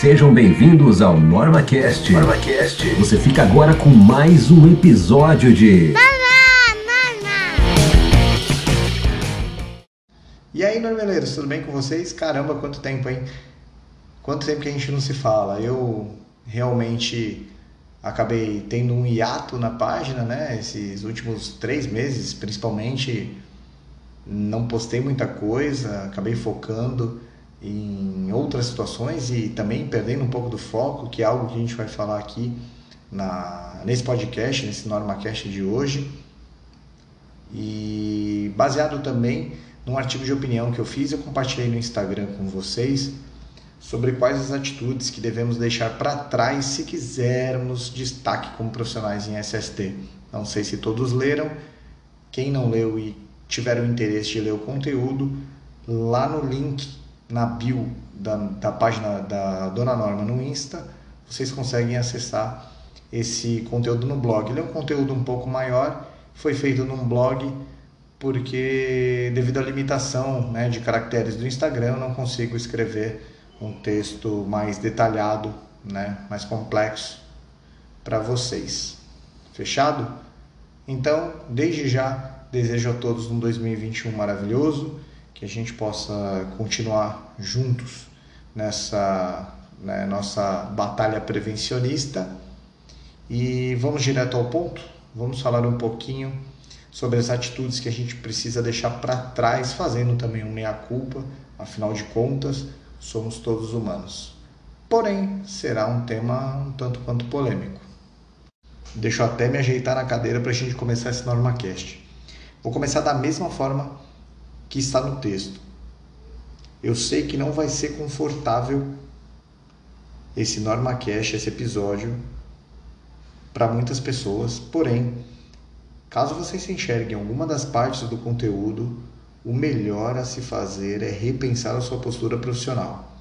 Sejam bem-vindos ao NormaCast. NormaCast. Você fica agora com mais um episódio de. E aí, normeleiros, tudo bem com vocês? Caramba, quanto tempo, hein? Quanto tempo que a gente não se fala. Eu realmente acabei tendo um hiato na página, né? Esses últimos três meses, principalmente, não postei muita coisa, acabei focando em outras situações e também perdendo um pouco do foco, que é algo que a gente vai falar aqui na, nesse podcast, nesse NormaCast de hoje. E baseado também num artigo de opinião que eu fiz, eu compartilhei no Instagram com vocês sobre quais as atitudes que devemos deixar para trás se quisermos destaque como profissionais em SST. Não sei se todos leram. Quem não leu e tiver o interesse de ler o conteúdo, lá no link na bio da, da página da Dona Norma no Insta, vocês conseguem acessar esse conteúdo no blog. Ele é um conteúdo um pouco maior, foi feito num blog porque devido à limitação né, de caracteres do Instagram eu não consigo escrever um texto mais detalhado, né, mais complexo para vocês. Fechado? Então, desde já, desejo a todos um 2021 maravilhoso, que a gente possa continuar juntos nessa né, nossa batalha prevencionista. E vamos direto ao ponto? Vamos falar um pouquinho sobre as atitudes que a gente precisa deixar para trás, fazendo também um meia-culpa, afinal de contas, somos todos humanos. Porém, será um tema um tanto quanto polêmico. Deixa eu até me ajeitar na cadeira para a gente começar esse NormaCast. Vou começar da mesma forma que está no texto. Eu sei que não vai ser confortável esse NormaCast, esse episódio, para muitas pessoas, porém, caso você se enxergue em alguma das partes do conteúdo, o melhor a se fazer é repensar a sua postura profissional.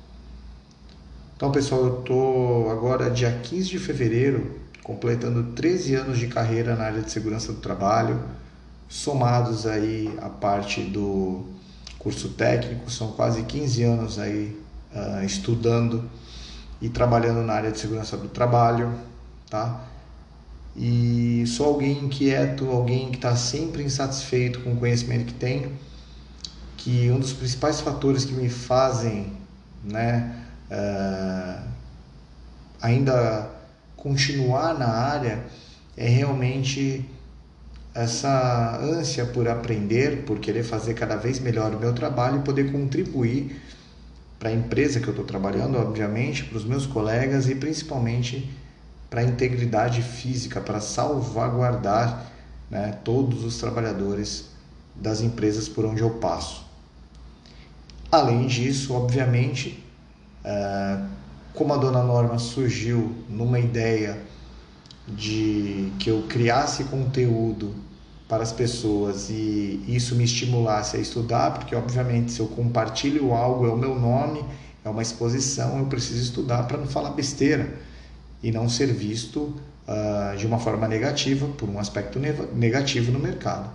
Então, pessoal, eu estou agora, dia 15 de fevereiro, completando 13 anos de carreira na área de segurança do trabalho, somados aí a parte do curso técnico, são quase 15 anos aí uh, estudando e trabalhando na área de segurança do trabalho, tá? E sou alguém inquieto, alguém que está sempre insatisfeito com o conhecimento que tem que um dos principais fatores que me fazem né, uh, ainda continuar na área é realmente essa ânsia por aprender, por querer fazer cada vez melhor o meu trabalho e poder contribuir para a empresa que eu estou trabalhando, obviamente, para os meus colegas e principalmente para a integridade física, para salvaguardar né, todos os trabalhadores das empresas por onde eu passo. Além disso, obviamente, é, como a dona Norma surgiu numa ideia de que eu criasse conteúdo para as pessoas e isso me estimulasse a estudar, porque obviamente se eu compartilho algo é o meu nome, é uma exposição, eu preciso estudar para não falar besteira e não ser visto uh, de uma forma negativa por um aspecto negativo no mercado.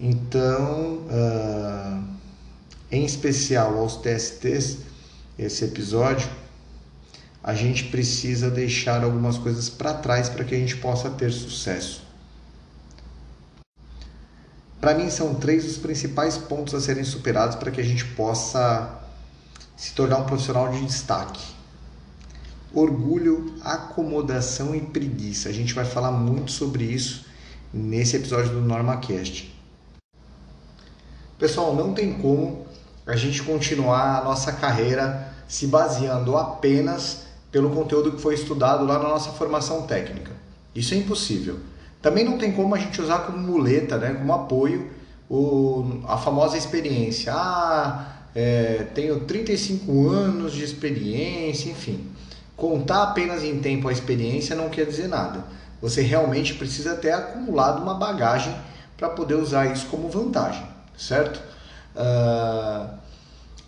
Então, uh, em especial aos TSTs, esse episódio, a gente precisa deixar algumas coisas para trás para que a gente possa ter sucesso. Para mim, são três os principais pontos a serem superados para que a gente possa se tornar um profissional de destaque. Orgulho, acomodação e preguiça. A gente vai falar muito sobre isso nesse episódio do NormaCast. Pessoal, não tem como a gente continuar a nossa carreira se baseando apenas pelo conteúdo que foi estudado lá na nossa formação técnica. Isso é impossível. Também não tem como a gente usar como muleta, né, como apoio, o, a famosa experiência. Ah, é, tenho 35 anos de experiência, enfim. Contar apenas em tempo a experiência não quer dizer nada. Você realmente precisa ter acumulado uma bagagem para poder usar isso como vantagem, certo? Uh,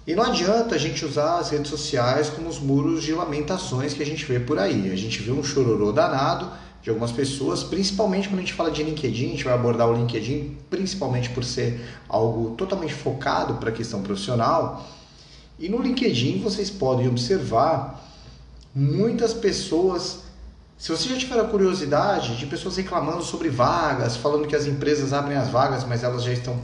e não adianta a gente usar as redes sociais como os muros de lamentações que a gente vê por aí. A gente vê um chororô danado de algumas pessoas, principalmente quando a gente fala de LinkedIn, a gente vai abordar o LinkedIn principalmente por ser algo totalmente focado para a questão profissional. E no LinkedIn vocês podem observar muitas pessoas. Se você já tiver a curiosidade de pessoas reclamando sobre vagas, falando que as empresas abrem as vagas, mas elas já estão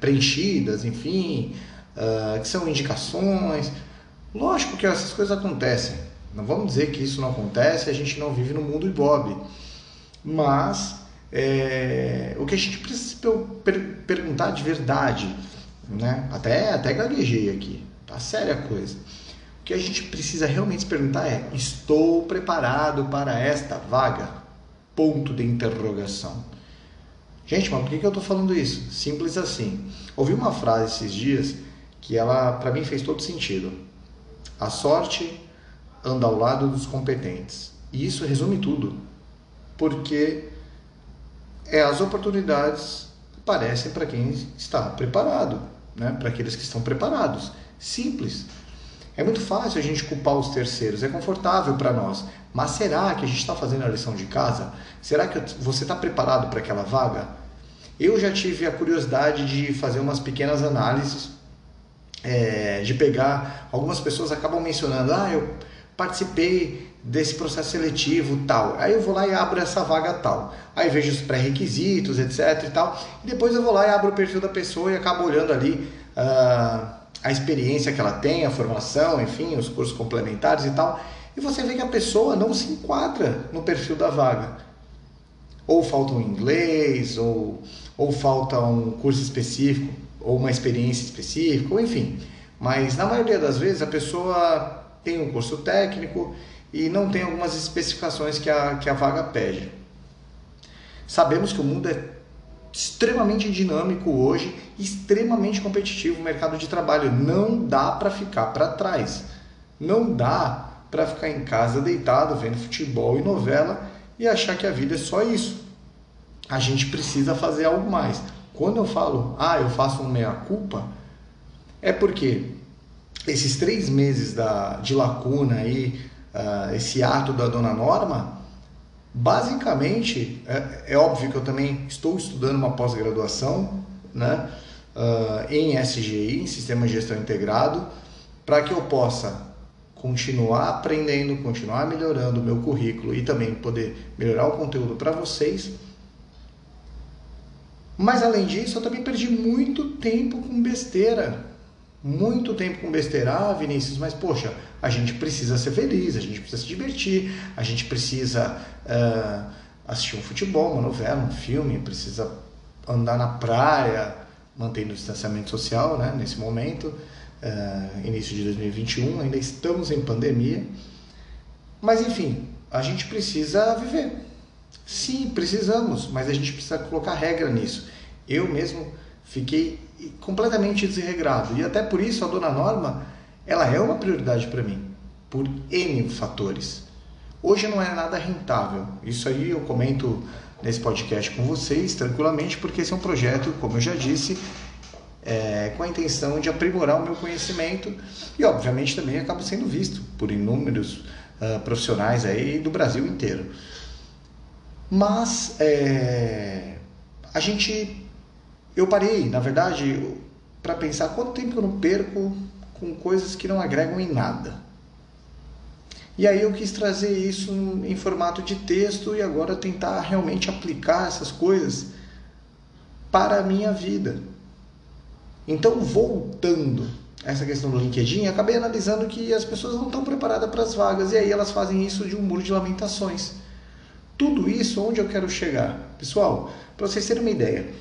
preenchidas, enfim, uh, que são indicações. Lógico que essas coisas acontecem. Não vamos dizer que isso não acontece, a gente não vive no mundo Ibob. Mas é, o que a gente precisa per perguntar de verdade, né? até, até gaguejei aqui, tá séria a coisa. O que a gente precisa realmente se perguntar é: estou preparado para esta vaga? Ponto de interrogação. Gente, mas por que, que eu estou falando isso? Simples assim. Ouvi uma frase esses dias que ela, para mim, fez todo sentido. A sorte anda ao lado dos competentes. E isso resume tudo. Porque é as oportunidades aparecem para quem está preparado, né? para aqueles que estão preparados. Simples. É muito fácil a gente culpar os terceiros, é confortável para nós. Mas será que a gente está fazendo a lição de casa? Será que você está preparado para aquela vaga? Eu já tive a curiosidade de fazer umas pequenas análises, é, de pegar. Algumas pessoas acabam mencionando, ah, eu participei desse processo seletivo tal. Aí eu vou lá e abro essa vaga tal. Aí vejo os pré-requisitos, etc e tal. E depois eu vou lá e abro o perfil da pessoa e acabo olhando ali uh, a experiência que ela tem, a formação, enfim, os cursos complementares e tal. E você vê que a pessoa não se enquadra no perfil da vaga. Ou falta um inglês, ou, ou falta um curso específico, ou uma experiência específica, ou enfim. Mas na maioria das vezes a pessoa tem um curso técnico e não tem algumas especificações que a, que a vaga pede. Sabemos que o mundo é extremamente dinâmico hoje, extremamente competitivo o mercado de trabalho. Não dá para ficar para trás. Não dá para ficar em casa deitado vendo futebol e novela e achar que a vida é só isso. A gente precisa fazer algo mais. Quando eu falo, ah, eu faço meia-culpa, é porque esses três meses da, de lacuna aí, uh, esse ato da dona Norma, basicamente, é, é, óbvio que eu também estou estudando uma pós-graduação né, uh, em SGI, em Sistema de Gestão Integrado, para que eu possa continuar aprendendo, continuar melhorando o meu currículo e também poder melhorar o conteúdo para vocês. Mas além disso, eu também perdi muito tempo com besteira muito tempo com besteira, ah, Vinícius, mas poxa, a gente precisa ser feliz, a gente precisa se divertir, a gente precisa uh, assistir um futebol, uma novela, um filme, precisa andar na praia, mantendo o distanciamento social, né, nesse momento, uh, início de 2021, ainda estamos em pandemia, mas enfim, a gente precisa viver. Sim, precisamos, mas a gente precisa colocar regra nisso. Eu mesmo fiquei completamente desregrado. E até por isso a dona Norma, ela é uma prioridade para mim, por N fatores. Hoje não é nada rentável. Isso aí eu comento nesse podcast com vocês tranquilamente, porque esse é um projeto, como eu já disse, é, com a intenção de aprimorar o meu conhecimento e, obviamente, também acabo sendo visto por inúmeros uh, profissionais aí do Brasil inteiro. Mas é, a gente eu parei, na verdade, para pensar quanto tempo eu não perco com coisas que não agregam em nada. E aí eu quis trazer isso em formato de texto e agora tentar realmente aplicar essas coisas para a minha vida. Então, voltando a essa questão do LinkedIn, acabei analisando que as pessoas não estão preparadas para as vagas e aí elas fazem isso de um muro de lamentações. Tudo isso onde eu quero chegar? Pessoal, para vocês terem uma ideia,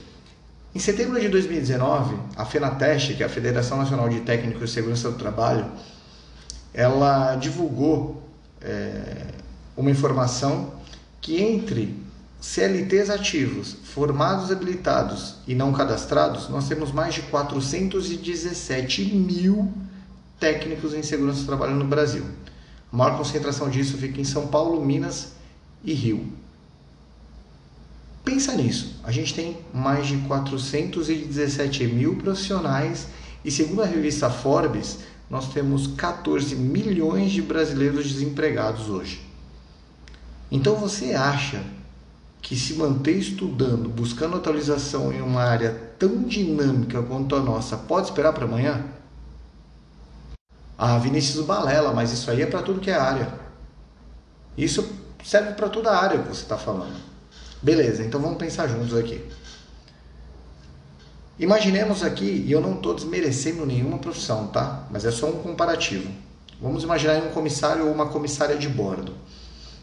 em setembro de 2019, a FENATEST, que é a Federação Nacional de Técnicos de Segurança do Trabalho, ela divulgou é, uma informação que entre CLTs ativos, formados habilitados e não cadastrados, nós temos mais de 417 mil técnicos em segurança do trabalho no Brasil. A maior concentração disso fica em São Paulo, Minas e Rio. Pensa nisso, a gente tem mais de 417 mil profissionais e segundo a revista Forbes, nós temos 14 milhões de brasileiros desempregados hoje. Então você acha que se manter estudando, buscando atualização em uma área tão dinâmica quanto a nossa, pode esperar para amanhã? Ah, Vinícius Balela, mas isso aí é para tudo que é área. Isso serve para toda a área que você está falando. Beleza, então vamos pensar juntos aqui. Imaginemos aqui, e eu não estou desmerecendo nenhuma profissão, tá? Mas é só um comparativo. Vamos imaginar um comissário ou uma comissária de bordo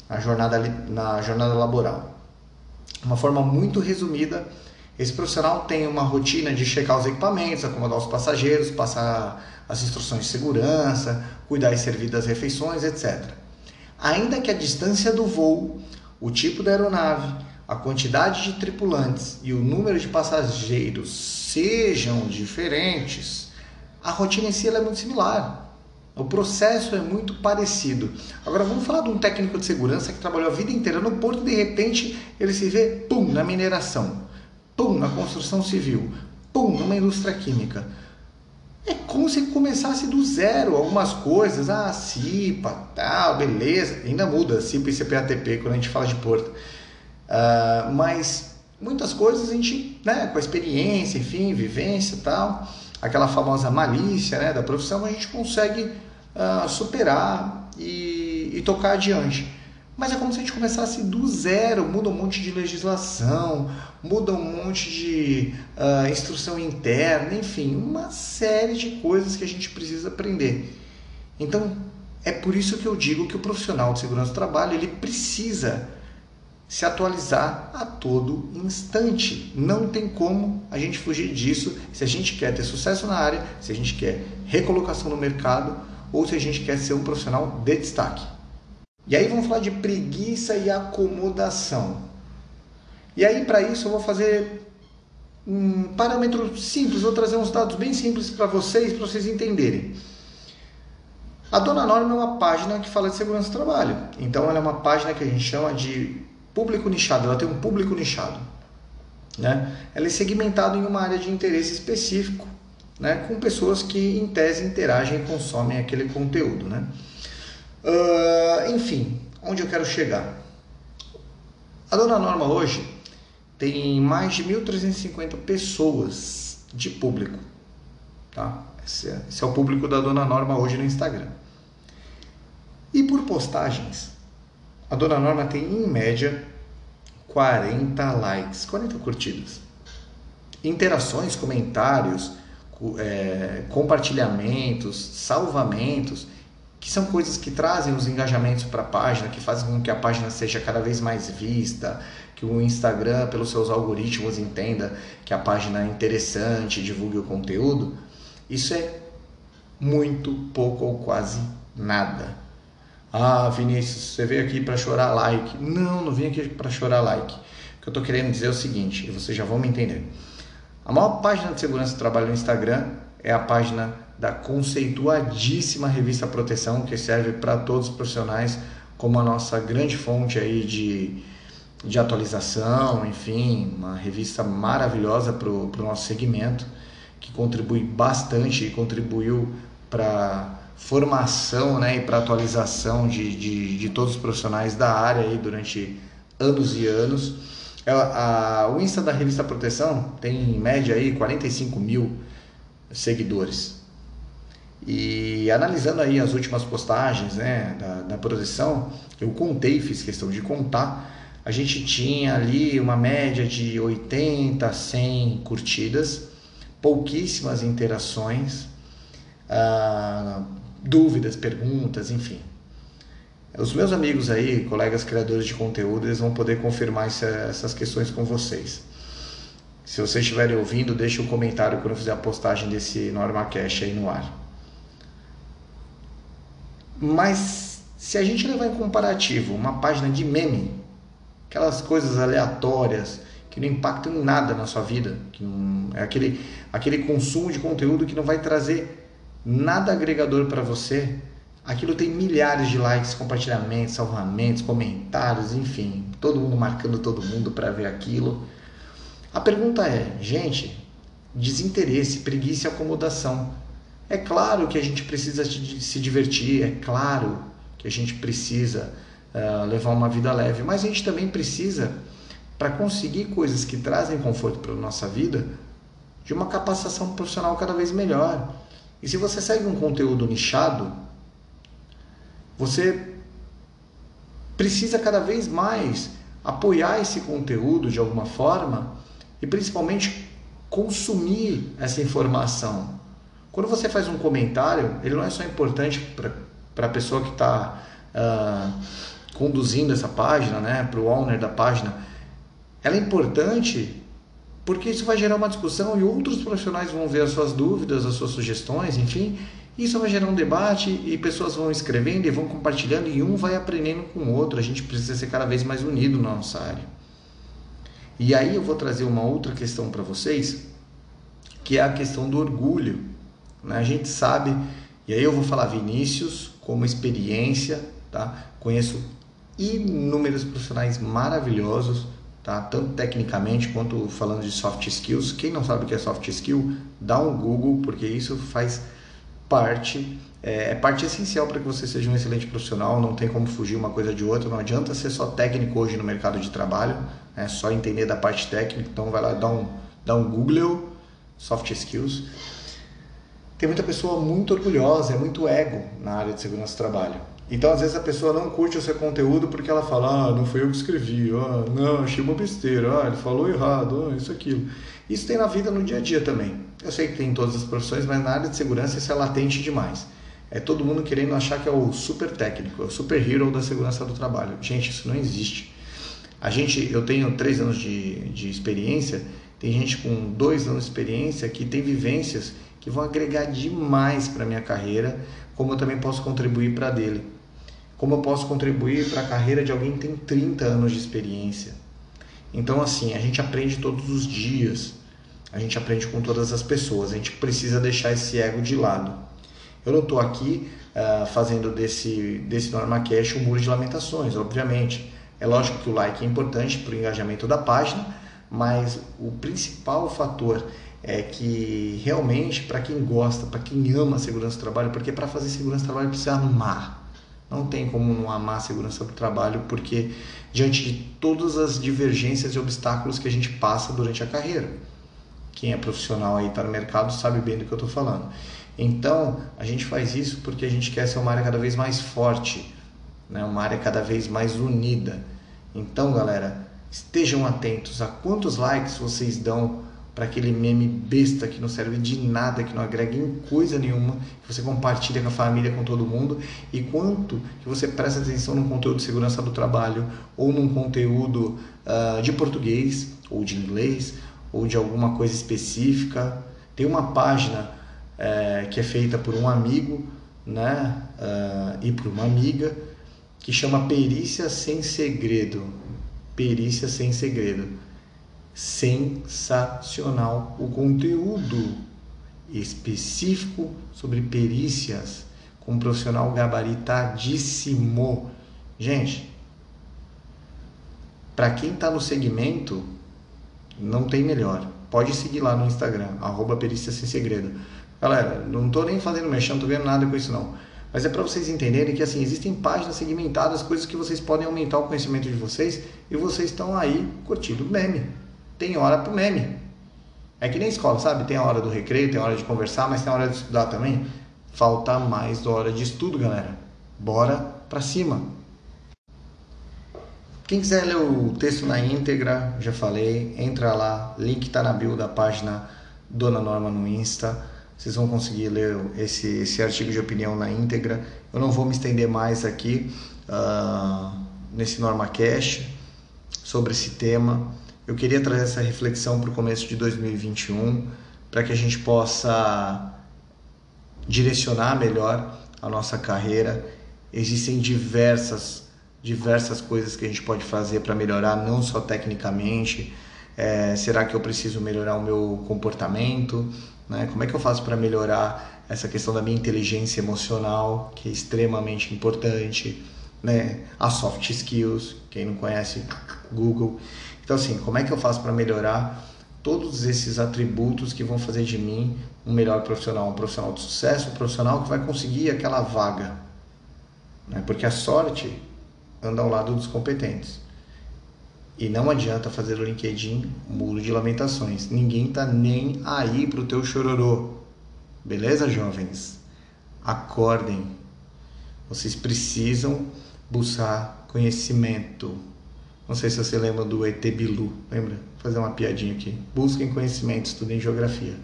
na jornada, na jornada laboral. Uma forma muito resumida, esse profissional tem uma rotina de checar os equipamentos, acomodar os passageiros, passar as instruções de segurança, cuidar e servir das refeições, etc. Ainda que a distância do voo, o tipo da aeronave, a quantidade de tripulantes e o número de passageiros sejam diferentes, a rotina em si é muito similar. O processo é muito parecido. Agora vamos falar de um técnico de segurança que trabalhou a vida inteira no porto e de repente ele se vê, pum, na mineração, pum, na construção civil, pum, numa indústria química. É como se começasse do zero algumas coisas, ah, CIPA, tal, beleza, ainda muda CIPA e CPATP quando a gente fala de porto. Uh, mas muitas coisas a gente, né, com a experiência, enfim, vivência tal, aquela famosa malícia né, da profissão, a gente consegue uh, superar e, e, tocar adiante. Mas é como se a gente começasse do zero, muda um monte de legislação, muda um monte de uh, instrução interna, enfim, uma série de coisas que a gente precisa aprender. Então, é por isso que eu digo que o profissional de segurança do trabalho ele precisa se atualizar a todo instante. Não tem como a gente fugir disso se a gente quer ter sucesso na área, se a gente quer recolocação no mercado ou se a gente quer ser um profissional de destaque. E aí vamos falar de preguiça e acomodação. E aí para isso eu vou fazer um parâmetro simples, vou trazer uns dados bem simples para vocês, para vocês entenderem. A Dona Norma é uma página que fala de segurança do trabalho. Então ela é uma página que a gente chama de Público nichado, ela tem um público nichado. Né? Ela é segmentada em uma área de interesse específico, né? com pessoas que, em tese, interagem e consomem aquele conteúdo. Né? Uh, enfim, onde eu quero chegar? A Dona Norma hoje tem mais de 1.350 pessoas de público. Tá? Esse é, esse é o público da Dona Norma hoje no Instagram. E por postagens, a Dona Norma tem em média 40 likes, 40 curtidas. Interações, comentários, é, compartilhamentos, salvamentos, que são coisas que trazem os engajamentos para a página, que fazem com que a página seja cada vez mais vista, que o Instagram, pelos seus algoritmos, entenda que a página é interessante, divulgue o conteúdo. Isso é muito pouco ou quase nada. Ah, Vinícius, você veio aqui para chorar like. Não, não vim aqui para chorar like. O que eu estou querendo dizer é o seguinte, e vocês já vão me entender. A maior página de segurança do trabalho no Instagram é a página da conceituadíssima revista Proteção, que serve para todos os profissionais como a nossa grande fonte aí de, de atualização, enfim, uma revista maravilhosa para o nosso segmento, que contribui bastante e contribuiu para formação né, e para atualização de, de, de, todos os profissionais da área aí durante anos e anos. A, é, a, o Insta da revista Proteção tem em média aí 45 mil seguidores. E analisando aí as últimas postagens né, da, da proteção, eu contei, fiz questão de contar, a gente tinha ali uma média de 80 a 100 curtidas, pouquíssimas interações, ah, dúvidas, perguntas, enfim. Os meus amigos aí, colegas criadores de conteúdo, eles vão poder confirmar essas questões com vocês. Se vocês estiverem ouvindo, deixe um comentário quando eu fizer a postagem desse NormaCast aí no ar. Mas se a gente levar em comparativo uma página de meme, aquelas coisas aleatórias que não impactam em nada na sua vida, que não, é aquele, aquele consumo de conteúdo que não vai trazer nada agregador para você, aquilo tem milhares de likes, compartilhamentos, salvamentos, comentários, enfim, todo mundo marcando todo mundo para ver aquilo. A pergunta é, gente, desinteresse, preguiça e acomodação. É claro que a gente precisa se divertir, é claro que a gente precisa uh, levar uma vida leve, mas a gente também precisa, para conseguir coisas que trazem conforto para a nossa vida, de uma capacitação profissional cada vez melhor. E se você segue um conteúdo nichado, você precisa cada vez mais apoiar esse conteúdo de alguma forma e principalmente consumir essa informação. Quando você faz um comentário, ele não é só importante para a pessoa que está uh, ah, conduzindo essa página, né, para o owner da página. Ela é importante porque isso vai gerar uma discussão e outros profissionais vão ver as suas dúvidas, as suas sugestões, enfim, isso vai gerar um debate e pessoas vão escrevendo e vão compartilhando e um vai aprendendo com o outro. A gente precisa ser cada vez mais unido na nossa área. E aí eu vou trazer uma outra questão para vocês, que é a questão do orgulho. Né? A gente sabe, e aí eu vou falar Vinícius como experiência, tá? Conheço inúmeros profissionais maravilhosos, tá? Tanto tecnicamente quanto falando de soft skills. Quem não sabe o que é soft skill, dá um Google, porque isso faz parte é, é parte essencial para que você seja um excelente profissional. Não tem como fugir uma coisa de outra. Não adianta ser só técnico hoje no mercado de trabalho, é só entender da parte técnica. Então vai lá dar um dá um Google soft skills. Tem muita pessoa muito orgulhosa, é muito ego na área de segurança do trabalho. Então, às vezes, a pessoa não curte o seu conteúdo porque ela fala: ah, não foi eu que escrevi, ah, não, achei uma besteira, ah, ele falou errado, ah, isso, aquilo. Isso tem na vida no dia a dia também. Eu sei que tem em todas as profissões, mas na área de segurança isso é latente demais. É todo mundo querendo achar que é o super técnico, é o super hero da segurança do trabalho. Gente, isso não existe. A gente, eu tenho três anos de, de experiência, tem gente com dois anos de experiência que tem vivências que vão agregar demais para minha carreira, como eu também posso contribuir para dele. Como eu posso contribuir para a carreira de alguém que tem 30 anos de experiência. Então, assim, a gente aprende todos os dias, a gente aprende com todas as pessoas, a gente precisa deixar esse ego de lado. Eu não estou aqui uh, fazendo desse, desse NormaCast um muro de lamentações, obviamente. É lógico que o like é importante para o engajamento da página, mas o principal fator é que realmente para quem gosta, para quem ama segurança do trabalho, porque para fazer segurança do trabalho precisa amar. Não tem como não amar a segurança do trabalho, porque diante de todas as divergências e obstáculos que a gente passa durante a carreira. Quem é profissional aí está no mercado sabe bem do que eu estou falando. Então, a gente faz isso porque a gente quer ser uma área cada vez mais forte, né? uma área cada vez mais unida. Então, galera, estejam atentos a quantos likes vocês dão para aquele meme besta que não serve de nada, que não agrega em coisa nenhuma, que você compartilha com a família, com todo mundo, e quanto que você presta atenção num conteúdo de segurança do trabalho, ou num conteúdo uh, de português, ou de inglês, ou de alguma coisa específica. Tem uma página é, que é feita por um amigo né, uh, e por uma amiga, que chama Perícia Sem Segredo. Perícia Sem Segredo sensacional o conteúdo específico sobre perícias com um profissional gabaritadíssimo. Gente, para quem está no segmento, não tem melhor. Pode seguir lá no Instagram, arroba perícia sem segredo. Galera, não estou nem fazendo mexer, não estou vendo nada com isso não. Mas é para vocês entenderem que assim existem páginas segmentadas, coisas que vocês podem aumentar o conhecimento de vocês e vocês estão aí curtindo meme tem hora pro meme. É que nem escola, sabe? Tem a hora do recreio, tem a hora de conversar, mas tem a hora de estudar também. Falta mais hora de estudo, galera. Bora pra cima. Quem quiser ler o texto na íntegra, já falei, entra lá, link tá na bio da página Dona Norma no Insta. Vocês vão conseguir ler esse, esse artigo de opinião na íntegra. Eu não vou me estender mais aqui uh, nesse NormaCast sobre esse tema. Eu queria trazer essa reflexão para o começo de 2021, para que a gente possa direcionar melhor a nossa carreira. Existem diversas, diversas coisas que a gente pode fazer para melhorar, não só tecnicamente. É, será que eu preciso melhorar o meu comportamento? Né? Como é que eu faço para melhorar essa questão da minha inteligência emocional, que é extremamente importante? Né? As soft skills, quem não conhece, Google. Então, assim, como é que eu faço para melhorar todos esses atributos que vão fazer de mim um melhor profissional, um profissional de sucesso, um profissional que vai conseguir aquela vaga? Né? Porque a sorte anda ao lado dos competentes. E não adianta fazer o LinkedIn muro de lamentações. Ninguém tá nem aí pro teu chororô. Beleza, jovens? Acordem. Vocês precisam buscar conhecimento. Não sei se você lembra do ET Bilu, lembra? Vou fazer uma piadinha aqui. Busquem conhecimento, estudem geografia.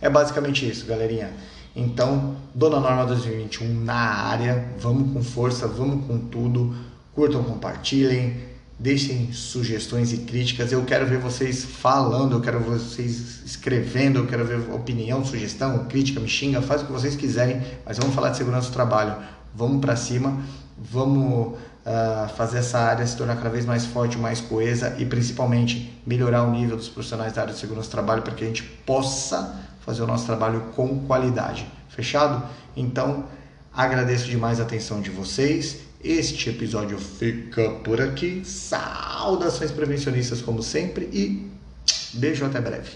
É basicamente isso, galerinha. Então, Dona Norma 2021 na área, vamos com força, vamos com tudo. Curtam, compartilhem, deixem sugestões e críticas. Eu quero ver vocês falando, eu quero ver vocês escrevendo, eu quero ver opinião, sugestão, crítica, me xinga, faz o que vocês quiserem, mas vamos falar de segurança do trabalho. Vamos para cima, vamos uh, fazer essa área se tornar cada vez mais forte, mais coesa e principalmente melhorar o nível dos profissionais da área de segurança do trabalho para que a gente possa fazer o nosso trabalho com qualidade. Fechado? Então, agradeço demais a atenção de vocês. Este episódio fica por aqui. Saudações prevencionistas, como sempre, e beijo até breve.